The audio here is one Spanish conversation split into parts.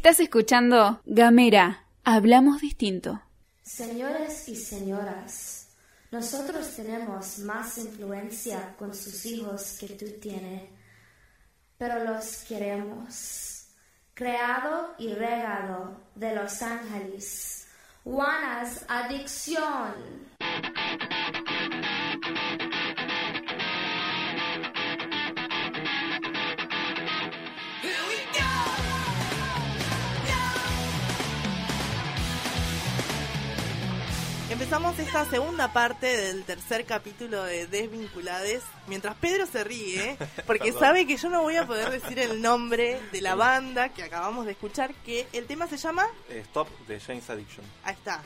Estás escuchando Gamera. Hablamos distinto. Señores y señoras, nosotros tenemos más influencia con sus hijos que tú tienes, pero los queremos. Creado y regado de Los Ángeles. Juana's Adicción. Empezamos esta segunda parte del tercer capítulo de Desvinculades. Mientras Pedro se ríe, porque sabe que yo no voy a poder decir el nombre de la banda que acabamos de escuchar, que el tema se llama... Eh, Stop de James Addiction. Ahí está.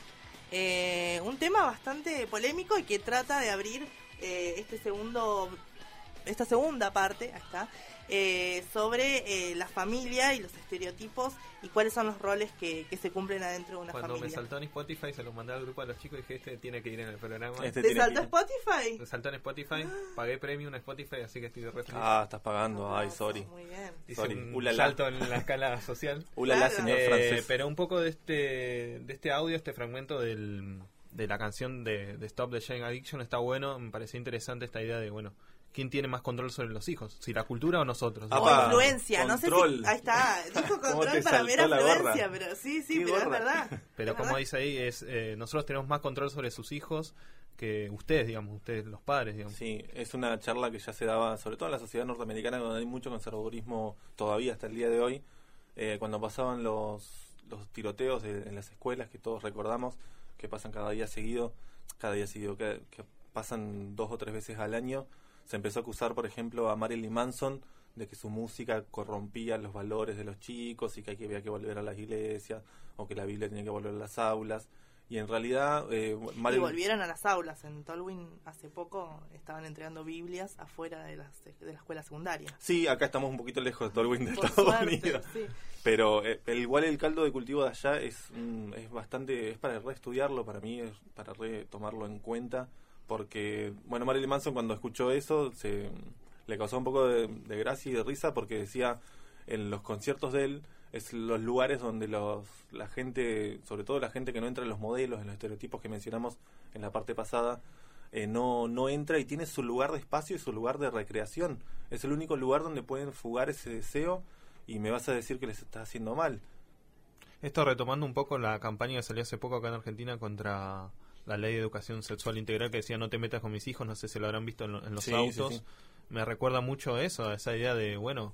Eh, un tema bastante polémico y que trata de abrir eh, este segundo, esta segunda parte, ahí está, eh, sobre eh, la familia y los estereotipos y cuáles son los roles que, que se cumplen adentro de una Cuando me familia. saltó en Spotify, se lo mandé al grupo a los chicos y dije, este tiene que ir en el programa. Este ¿Te saltó que- Spotify? Me saltó en Spotify, pagué premium en Spotify, así que estoy re feliz. Ah, estás pagando. Ay, sorry. Muy bien. Hice sorry. un Ulala. salto en la escala social. Ulala, Claro. señor Eh, francés. pero un poco de este de este audio, este fragmento del, de la canción de, de Stop the Shame Addiction está bueno. Me pareció interesante esta idea de, bueno, ¿quién tiene más control sobre los hijos? ¿Si la cultura o nosotros? Ah, O influencia, control. no sé si. Ahí está, dijo ¿Cómo control para gorra? influencia, pero sí, sí, Qué pero es verdad. Pero Es como verdad. dice ahí, es eh, nosotros tenemos más control sobre sus hijos que ustedes, digamos, ustedes los padres, digamos. Sí, es una charla que ya se daba, sobre todo en la sociedad norteamericana, donde hay mucho conservadurismo todavía hasta el día de hoy. Eh, cuando pasaban los, los tiroteos de- en las escuelas, que todos recordamos, que pasan cada día seguido, cada día seguido, que, que pasan dos o tres veces al año, se empezó a acusar, por ejemplo, a Marilyn Manson de que su música corrompía los valores de los chicos y que había que volver a las iglesias o que la Biblia tenía que volver a las aulas. Y en realidad, eh, Y Marilyn- volvieron a las aulas. En Tolwyn hace poco estaban entregando Biblias afuera de, las, de la escuela secundaria. Sí, acá estamos un poquito lejos de Tolwyn de Por Estados suerte, Unidos. sí. Pero eh, el- igual el caldo de cultivo de allá es, mm, es bastante, es para reestudiarlo, para mí es para re tomarlo en cuenta, porque, bueno, Marilyn Manson cuando escuchó eso se le causó un poco de, gracia y de risa porque decía en los conciertos de él es los lugares donde los la gente, sobre todo la gente que no entra en los modelos, en los estereotipos que mencionamos en la parte pasada, eh, no, no entra y tiene su lugar de espacio y su lugar de recreación. Es el único lugar donde pueden fugar ese deseo y me vas a decir que les está haciendo mal. Esto retomando un poco la campaña que salió hace poco acá en Argentina contra la ley de educación sexual integral que decía no te metas con mis hijos, no sé si lo habrán visto en, en los Sí, sí, autos. sí. Me recuerda mucho a eso, a esa idea de, bueno,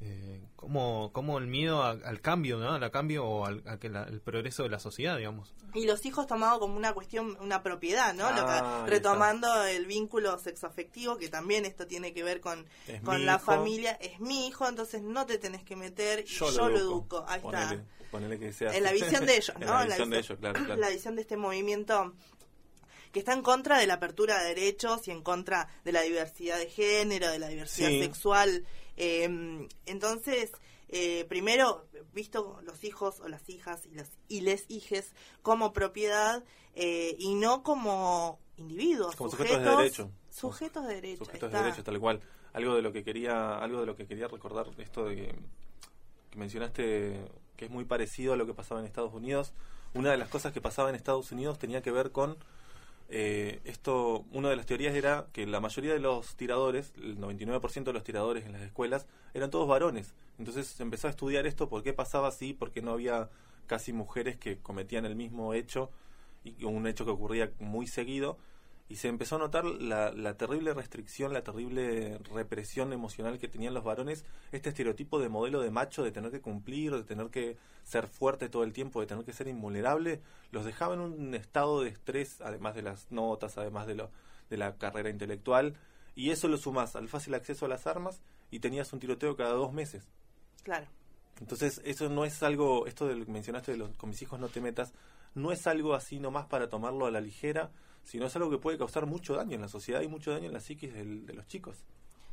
eh, cómo, cómo el miedo a- al cambio, ¿no? Al cambio o al a que la- el progreso de la sociedad, digamos. Y los hijos tomados como una cuestión, una propiedad, ¿no? Lo que- Ah, ahí retomando el vínculo sexoafectivo, que también esto tiene que ver con, con la hijo. familia. Es mi hijo, entonces no te tenés que meter y yo, lo educo. Ahí Ponele, está. ponele que sea En la visión de ellos, en ¿no? la En visión de ellos, claro, claro. La visión de este movimiento que está en contra de la apertura de derechos y en contra de la diversidad de género, de la diversidad Sí. sexual. Eh, entonces, eh, primero, visto los hijos o las hijas y, los, y les hijes como propiedad eh, y no como individuos, Como sujetos, sujetos de derecho. Sujetos de derecho. sujetos está. de derechos tal cual algo de lo que quería algo de lo que quería recordar esto de que, que mencionaste que es muy parecido a lo que pasaba en Estados Unidos una de las cosas que pasaba en Estados Unidos tenía que ver con eh, esto una de las teorías era que la mayoría de los tiradores el 99% de los tiradores en las escuelas eran todos varones. Entonces se empezó a estudiar esto por qué pasaba así por qué no había casi mujeres que cometían el mismo hecho y un hecho que ocurría muy seguido y se empezó a notar la, la terrible restricción, la terrible represión emocional que tenían los varones, este estereotipo de modelo de macho, de tener que cumplir, de tener que ser fuerte todo el tiempo, de tener que ser invulnerable, los dejaba en un estado de estrés, además de las notas, además de, lo, de la carrera intelectual, y eso lo sumas al fácil acceso a las armas y tenías un tiroteo cada dos meses. Claro. Entonces, eso no es algo, esto de lo que mencionaste de los, con mis hijos no te metas, no es algo así nomás para tomarlo a la ligera, sino es algo que puede causar mucho daño en la sociedad y mucho daño en la psiquis del- de los chicos.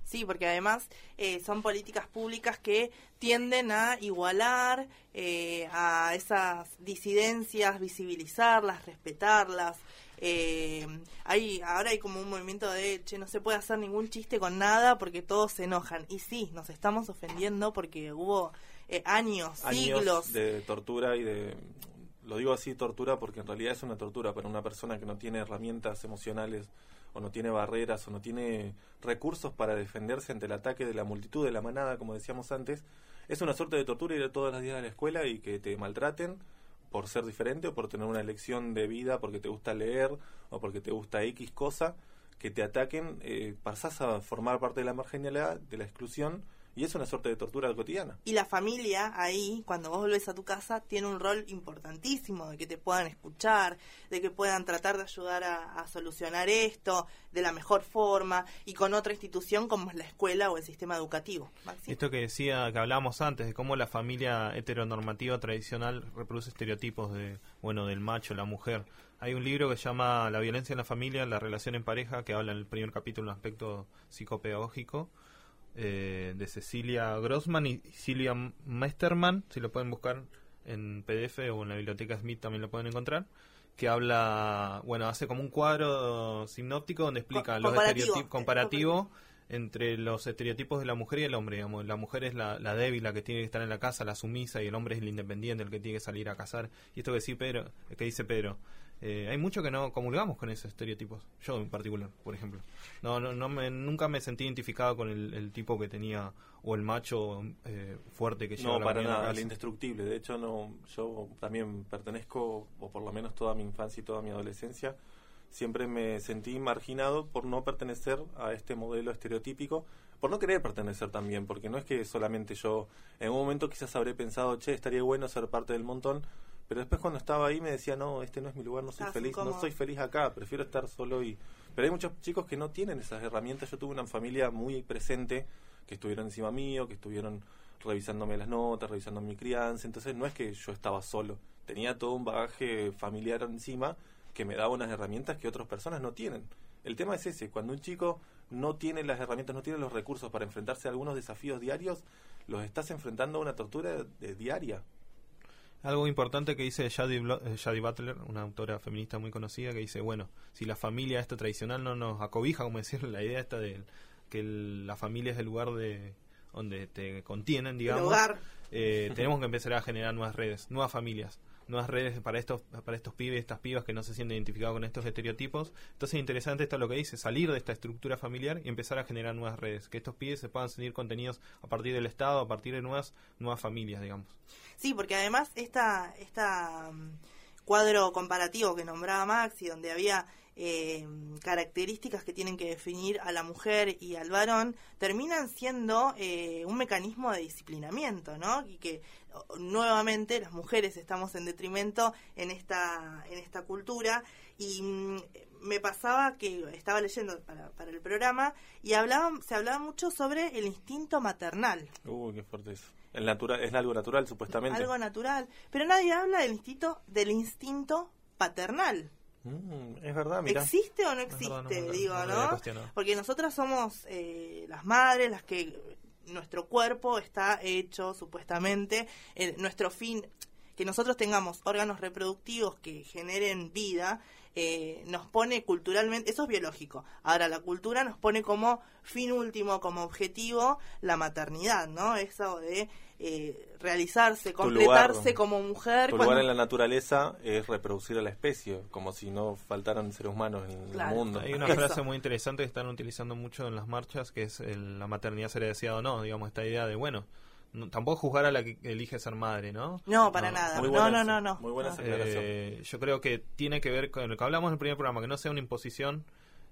Sí, porque además eh, son políticas públicas que tienden a igualar eh, a esas disidencias, visibilizarlas, respetarlas. Eh, hay, ahora hay como un movimiento de, che, no se puede hacer ningún chiste con nada porque todos se enojan. Y sí, nos estamos ofendiendo porque hubo eh, años, años siglos. de tortura y de lo digo así tortura porque en realidad es una tortura para una persona que no tiene herramientas emocionales o no tiene barreras o no tiene recursos para defenderse ante el ataque de la multitud de la manada como decíamos antes es una suerte de tortura ir todos los días a la escuela y que te maltraten por ser diferente o por tener una elección de vida porque te gusta leer o porque te gusta X cosa que te ataquen eh, pasás a formar parte de la marginalidad de la exclusión y es una suerte de tortura cotidiana. Y la familia ahí, cuando vos volvés a tu casa, tiene un rol importantísimo de que te puedan escuchar, de que puedan tratar de ayudar a, a, solucionar esto de la mejor forma y con otra institución como es la escuela o el sistema educativo. ¿Maxi? Esto que decía, que hablábamos antes, de cómo la familia heteronormativa tradicional reproduce estereotipos de, bueno, del macho, la mujer. Hay un libro que se llama La violencia en la familia, la relación en pareja, que habla en el primer capítulo de un aspecto psicopedagógico eh, de Cecilia Grossman y Silvia Mesterman, si lo pueden buscar en PDF o en la biblioteca Smith también lo pueden encontrar, que habla, bueno, hace como un cuadro sinóptico donde explica Co los estereotipos comparativo entre los estereotipos de la mujer y el hombre, digamos. La mujer es la, la, débil, la que tiene que estar en la casa, la sumisa, y el hombre es el independiente, el que tiene que salir a cazar. Y esto que, sí, Pedro, que dice Pedro, eh, hay mucho que no comulgamos con esos estereotipos. Yo en particular, por ejemplo. No, no, no me, nunca me sentí identificado con el, el tipo que tenía o el macho eh, fuerte que lleva No, la para nada, al indestructible. De hecho, no, yo también pertenezco, o por lo menos toda mi infancia y toda mi adolescencia, siempre me sentí marginado por no pertenecer a este modelo estereotípico, por no querer pertenecer también, porque no es que solamente yo, en un momento quizás habré pensado, che, estaría bueno ser parte del montón, pero después cuando estaba ahí me decía, no, este no es mi lugar, no soy Estás feliz, no soy feliz acá, prefiero estar solo y... Pero hay muchos chicos que no tienen esas herramientas, yo tuve una familia muy presente, que estuvieron encima mío, que estuvieron revisándome las notas, revisando mi crianza, entonces no es que yo estaba solo, tenía todo un bagaje familiar encima que me daba unas herramientas que otras personas no tienen. El tema es ese, cuando un chico no tiene las herramientas, no tiene los recursos para enfrentarse a algunos desafíos diarios, los estás enfrentando a una tortura de- diaria. Algo importante que dice Shadi, Blo- eh, Shadi Butler, una autora feminista muy conocida, que dice, bueno, si la familia esta tradicional no nos acobija, como decir, la idea esta de que el- la familia es el lugar de donde te contienen, digamos, hogar. eh, tenemos que empezar a generar nuevas redes, nuevas familias, nuevas redes para estos para estos pibes, estas pibas que no se sienten identificados con estos estereotipos. Entonces, interesante esto lo que dice, salir de esta estructura familiar y empezar a generar nuevas redes, que estos pibes se puedan sentir contenidos a partir del Estado, a partir de nuevas nuevas familias, digamos. Sí, porque además esta, esta mm, cuadro comparativo que nombraba Maxi, donde había eh, características que tienen que definir a la mujer y al varón, terminan siendo eh, un mecanismo de disciplinamiento, ¿no? Y que nuevamente las mujeres estamos en detrimento en esta, en esta cultura y mm, me pasaba que estaba leyendo para, para el programa y hablaban, se hablaba mucho sobre el instinto maternal. Uy, qué fuerte eso. El natural, es algo natural, supuestamente. algo natural. Pero nadie habla del instinto, del instinto paternal. Mm, es verdad, mira. ¿Existe o no existe? verdad, no me- digo, no. Porque nosotras somos eh, las madres, las que nuestro cuerpo está hecho supuestamente, eh, nuestro fin, que nosotros tengamos órganos reproductivos que generen vida, eh, nos pone culturalmente, eso es biológico. Ahora, la cultura nos pone como fin último, como objetivo, la maternidad, ¿no? Eso de eh, realizarse, lugar, completarse como mujer. Tu cuando- lugar en la naturaleza es reproducir a la especie, como si no faltaran seres humanos en Claro. el mundo. Hay una Eso. frase muy interesante que están utilizando mucho en las marchas, que es el- la maternidad será deseada o no, digamos, esta idea de, bueno, no- tampoco juzgar a la que elige ser madre, ¿no? No, para nada. muy No, buena no, no, no. muy buena No. esa aclaración. Eh, yo creo que tiene que ver con lo que hablamos en el primer programa, que no sea una imposición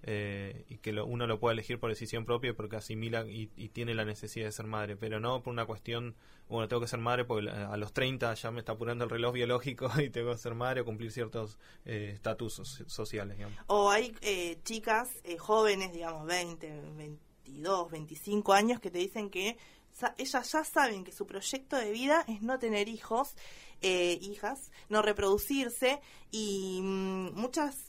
eh, y que lo- uno lo pueda elegir por decisión propia porque asimila y, tiene la necesidad de ser madre, pero no por una cuestión, bueno, tengo que ser madre porque a los 30 ya me está apurando el reloj biológico y tengo que ser madre o cumplir ciertos eh, estatus so- sociales. O hay eh, chicas eh, jóvenes, digamos, 20, 22, 25 años, que te dicen que ellas ya saben que su proyecto de vida es no tener hijos, eh, hijas, no reproducirse y mm, muchas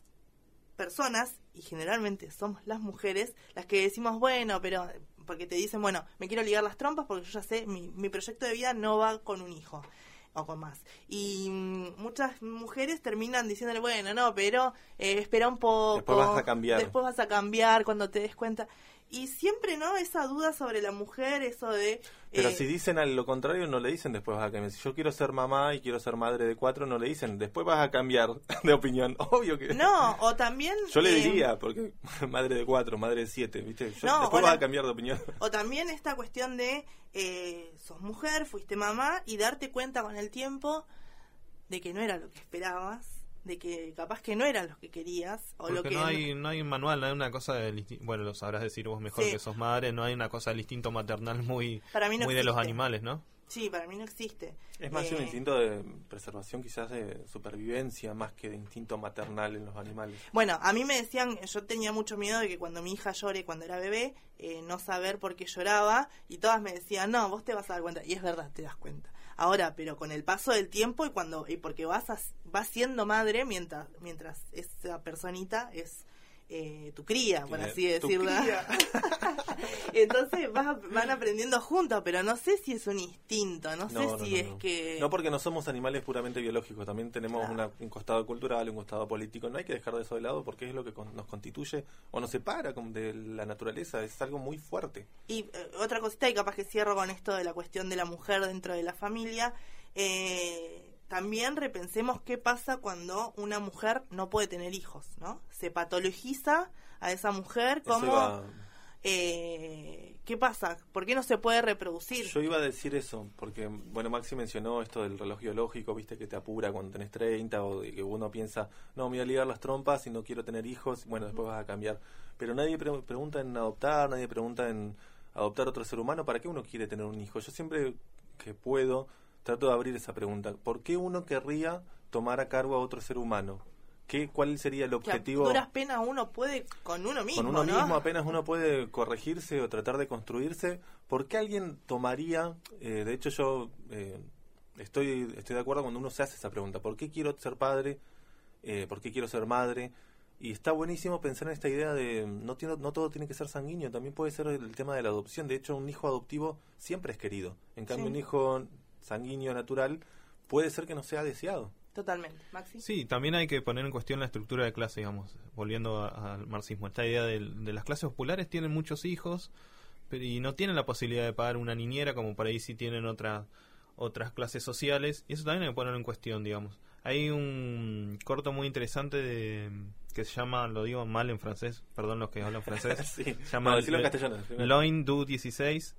personas, y generalmente somos las mujeres, las que decimos, bueno, pero porque te dicen, bueno, me quiero ligar las trompas porque yo ya sé, mi, mi proyecto de vida no va con un hijo o con más. Y mm, muchas mujeres terminan diciéndole, bueno, no, pero eh, espera un poco. Después vas a cambiar. Después vas a cambiar cuando te des cuenta. Y siempre, ¿no? Esa duda sobre la mujer, eso de... Pero eh, si dicen a lo contrario, no le dicen después vas a cambiar. Si yo quiero ser mamá y quiero ser madre de cuatro, no le dicen después vas a cambiar de opinión. Obvio que... No, o también... Yo le eh, diría, porque madre de cuatro, madre de siete, ¿viste? Yo- No, después vas la- a cambiar de opinión. O también esta cuestión de eh, sos mujer, fuiste mamá y darte cuenta con el tiempo de que no era lo que esperabas, de que capaz que no era lo que querías o lo Porque que no hay, no hay un manual, no hay una cosa del bueno, lo sabrás decir vos mejor Sí. que sos madre, no hay una cosa del instinto maternal muy, Para mí no muy de los existe. animales, ¿no? Sí, para mí no existe. Es más Eh, un instinto de preservación, quizás de supervivencia, más que de instinto maternal en los animales. Bueno, a mí me decían, yo tenía mucho miedo de que cuando mi hija llore cuando era bebé, eh, no saber por qué lloraba, y todas me decían, no, vos te vas a dar cuenta. Y es verdad, te das cuenta. Ahora, pero con el paso del tiempo y cuando y porque vas a- vas siendo madre mientras mientras esa personita es eh, tu cría, por así decirlo. Entonces vas, van aprendiendo juntos, pero no sé si es un instinto, no, sé No, si no, es que... No porque no somos animales puramente biológicos, también tenemos Claro. una- un costado cultural, un costado político. No hay que dejar de eso de lado porque es lo que con- nos constituye o nos separa de la naturaleza. Es algo muy fuerte. Y eh, otra cosita, y capaz que cierro con esto de la cuestión de la mujer dentro de la familia, eh, también repensemos qué pasa cuando una mujer no puede tener hijos, ¿no? Se patologiza a esa mujer como... eh, ¿Qué pasa? ¿Por qué no se puede reproducir? Yo iba a decir eso, porque, bueno, Maxi mencionó esto del reloj biológico, viste, que te apura cuando tenés 30, o que uno piensa, no, me voy a ligar las trompas y no quiero tener hijos, bueno, después vas a cambiar. Pero nadie pre- pregunta en adoptar, nadie pregunta en adoptar otro ser humano, ¿para qué uno quiere tener un hijo? Yo siempre que puedo trato de abrir esa pregunta. ¿Por qué uno querría tomar a cargo a otro ser humano? ¿Qué, ¿Cuál sería el que a objetivo? duras penas uno puede con uno mismo, con uno ¿no? mismo apenas uno puede corregirse o tratar de construirse, ¿por qué alguien tomaría, eh, de hecho yo eh, estoy, estoy de acuerdo cuando uno se hace esa pregunta, ¿por qué quiero ser padre? Eh, ¿Por qué quiero ser madre? Y está buenísimo pensar en esta idea de no, tiene, no todo tiene que ser sanguíneo, también puede ser el tema de la adopción. De hecho, un hijo adoptivo siempre es querido. En cambio, Sí. un hijo sanguíneo natural puede ser que no sea deseado. Totalmente, Maxi. Sí, también hay que poner en cuestión la estructura de clase, digamos, volviendo a- al marxismo. Esta idea de, las clases populares tienen muchos hijos pero- y no tienen la posibilidad de pagar una niñera como por ahí sí tienen otras otras clases sociales y eso también hay que ponerlo en cuestión, digamos. Hay un corto muy interesante de, que se llama, lo digo mal en francés, perdón los que hablan francés, sí. se llama No, en castellano. Loin Du 16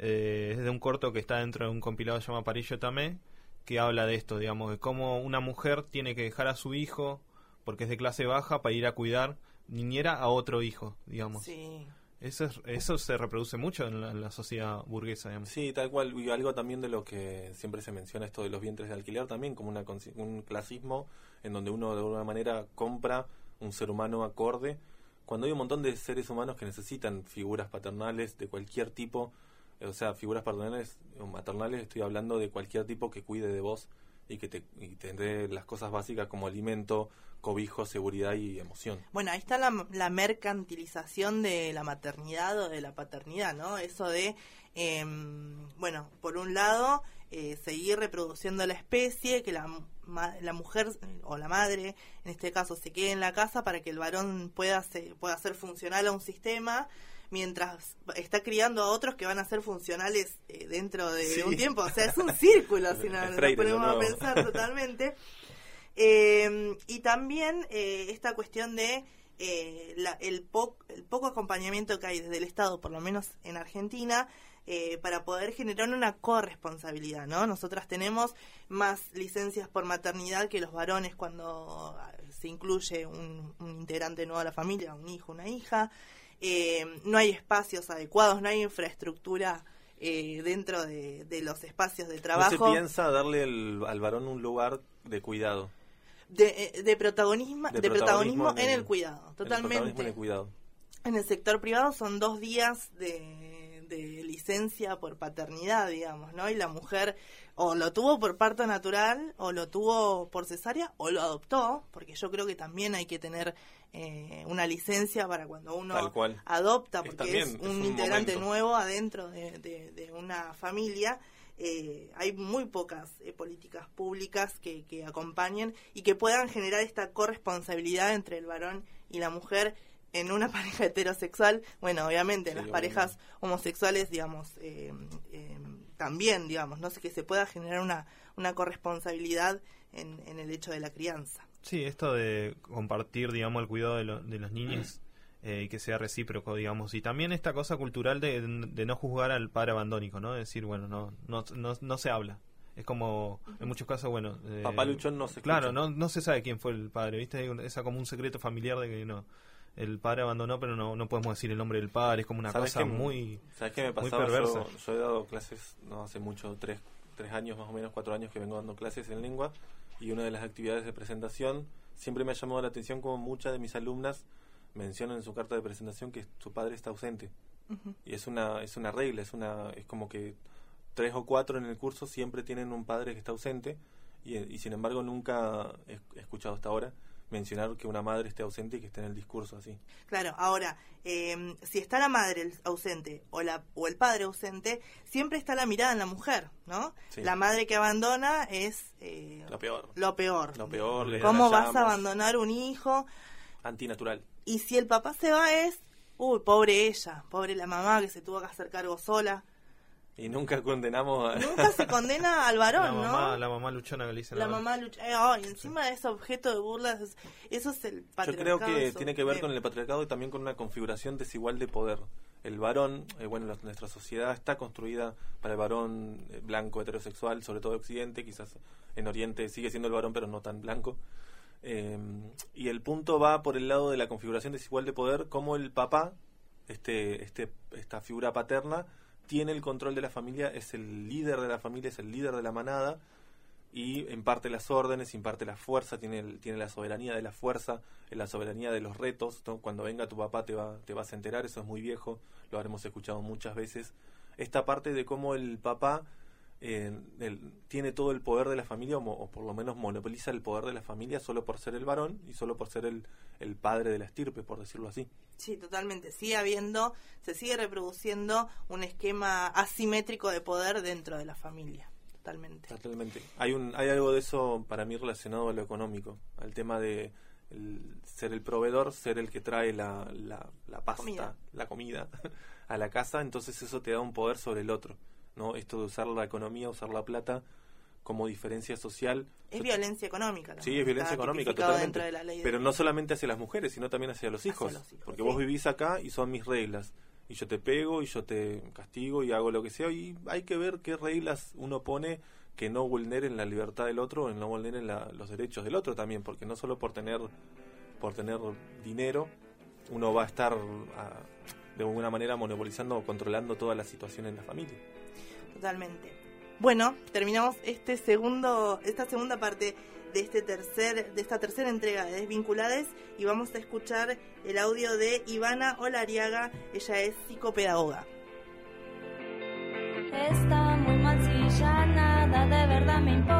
eh, es de un corto que está dentro de un compilado que se llama Parillo Tamé que habla de esto, digamos, de cómo una mujer tiene que dejar a su hijo porque es de clase baja para ir a cuidar niñera a otro hijo, digamos. Sí. Eso, es- eso se reproduce mucho en la, en la sociedad burguesa, digamos. Sí, tal cual. Y algo también de lo que siempre se menciona, esto de los vientres de alquiler, también como una, un clasismo en donde uno de alguna manera compra un ser humano acorde, cuando hay un montón de seres humanos que necesitan figuras paternales de cualquier tipo, o sea, figuras paternales o maternales, estoy hablando de cualquier tipo que cuide de vos y que te, y te dé las cosas básicas como alimento, cobijo, seguridad y emoción. Bueno, ahí está la, la mercantilización de la maternidad o de la paternidad, ¿no? Eso de, em, bueno, por un lado, eh, seguir reproduciendo la especie, que la, la mujer eh, o la madre, en este caso, se quede en la casa para que el varón pueda, se, pueda hacer funcional a un sistema, mientras está criando a otros que van a ser funcionales eh, dentro de Sí. un tiempo. O sea, es un círculo, si no nos ponemos a pensar totalmente. Eh, y también eh, esta cuestión de eh, la- el, po- el poco acompañamiento que hay desde el Estado, por lo menos en Argentina, eh, para poder generar una corresponsabilidad, ¿no? Nosotras tenemos más licencias por maternidad que los varones cuando ah, se incluye un, un integrante nuevo a la familia, un hijo, una hija. Eh, no hay espacios adecuados, no hay infraestructura eh, dentro de, de los espacios de trabajo. No se piensa darle el- al varón un lugar de cuidado. de, eh, de protagonismo, de, De protagonismo, protagonismo en el el- cuidado, en totalmente. el cuidado. En el sector privado son dos días de, de licencia por paternidad, digamos, ¿no? Y la mujer o lo tuvo por parto natural, o lo tuvo por cesárea, o lo adoptó, porque yo creo que también hay que tener eh, una licencia para cuando uno cual. adopta, Es porque también, es es un integrante momento. nuevo adentro de, de- de una familia. eh, hay muy pocas eh, políticas públicas que, que acompañen y que puedan generar esta corresponsabilidad entre el varón y la mujer en una pareja heterosexual. Bueno, obviamente en Sí, las parejas homosexuales, digamos, eh, eh, también, digamos, no sé, que se pueda generar una, una corresponsabilidad en, en el hecho de la crianza. Sí, esto de compartir, digamos, el cuidado de, lo- de los niños eh, y que sea recíproco, digamos. Y también esta cosa cultural de, de no juzgar al padre abandónico, ¿no? De decir, bueno, no, no, no, no se habla. Es como, en muchos casos, bueno... eh, Papá luchón no se Claro, escucha. no, no se sabe quién fue el padre, ¿viste? Esa como un secreto familiar de que no... El padre abandonó, pero no, no podemos decir el nombre del padre. Es como una ¿Sabes cosa muy... ¿Sabes qué me muy pasaba? perversa. Yo, yo he dado clases, no hace mucho, tres, tres años más o menos, cuatro años que vengo dando clases en lengua y una de las actividades de presentación siempre me ha llamado la atención como muchas de mis alumnas mencionan en su carta de presentación que su padre está ausente. Y es una, es una regla, es una, es como que tres o cuatro en el curso siempre tienen un padre que está ausente y, y sin embargo nunca he, he escuchado hasta ahora mencionar que una madre esté ausente y que esté en el discurso así. Claro, ahora, eh, si está la madre ausente o, la, o el padre ausente, siempre está la mirada en la mujer, ¿no? Sí. La madre que abandona es eh, Lo peor. lo peor. Lo peor. le ¿Cómo vas a abandonar un hijo? Antinatural. Y si el papá se va es, uy, pobre ella, pobre la mamá que se tuvo que hacer cargo sola. Y nunca condenamos a... Nunca se condena al varón, la, mamá, ¿no? la mamá luchona que le dicen La ahora. mamá lucha. eh, ay, encima es objeto de burlas. es- Eso es el Yo patriarcado. creo que eso tiene que ver feo. con el patriarcado y también con una configuración desigual de poder. El varón, eh, bueno, la- nuestra sociedad está construida para el varón eh, blanco, heterosexual, sobre todo en Occidente, quizás en Oriente sigue siendo el varón, pero no tan blanco. Eh, y el punto va por el lado de la configuración desigual de poder, como el papá, este, este, esta figura paterna, tiene el control de la familia, es el líder de la familia, es el líder de la manada, y imparte las órdenes, imparte la fuerza, tiene, tiene la soberanía de la fuerza, eh, la soberanía de los retos. Cuando venga tu papá te, va, te vas a enterar, eso es muy viejo, lo habremos escuchado muchas veces. Esta parte de cómo el papá eh, el- tiene todo el poder de la familia, o, o por lo menos monopoliza el poder de la familia solo por ser el varón y solo por ser el, el padre de la estirpe, por decirlo así. Sí, totalmente. Sigue habiendo, se sigue reproduciendo un esquema asimétrico de poder dentro de la familia. Totalmente. Totalmente. Hay un hay algo de eso para mí relacionado a lo económico, al tema de el- ser el proveedor, ser el que trae la, la, la pasta, Comida. la comida a la casa, entonces eso te da un poder sobre el otro, ¿no? Esto de usar la economía, usar la plata como diferencia social. Es violencia económica. Sí, también, es violencia está económica, totalmente. dentro de la ley de- Pero no solamente hacia las mujeres, sino también hacia los Hacia hijos. los hijos, porque sí. vos vivís acá y son mis reglas. Y yo te pego y yo te castigo y hago lo que sea. Y hay que ver qué reglas uno pone que no vulneren la libertad del otro, no vulneren la- los derechos del otro también. Porque no solo por tener, por tener dinero, uno va a estar ah, de alguna manera monopolizando o controlando toda la situación en la familia. Totalmente. Bueno, terminamos este segundo, esta segunda parte de este tercer, de esta tercera entrega de Desvinculades y vamos a escuchar el audio de Ivana Olariaga, ella es psicopedagoga. Está muy nada de verdad me importa.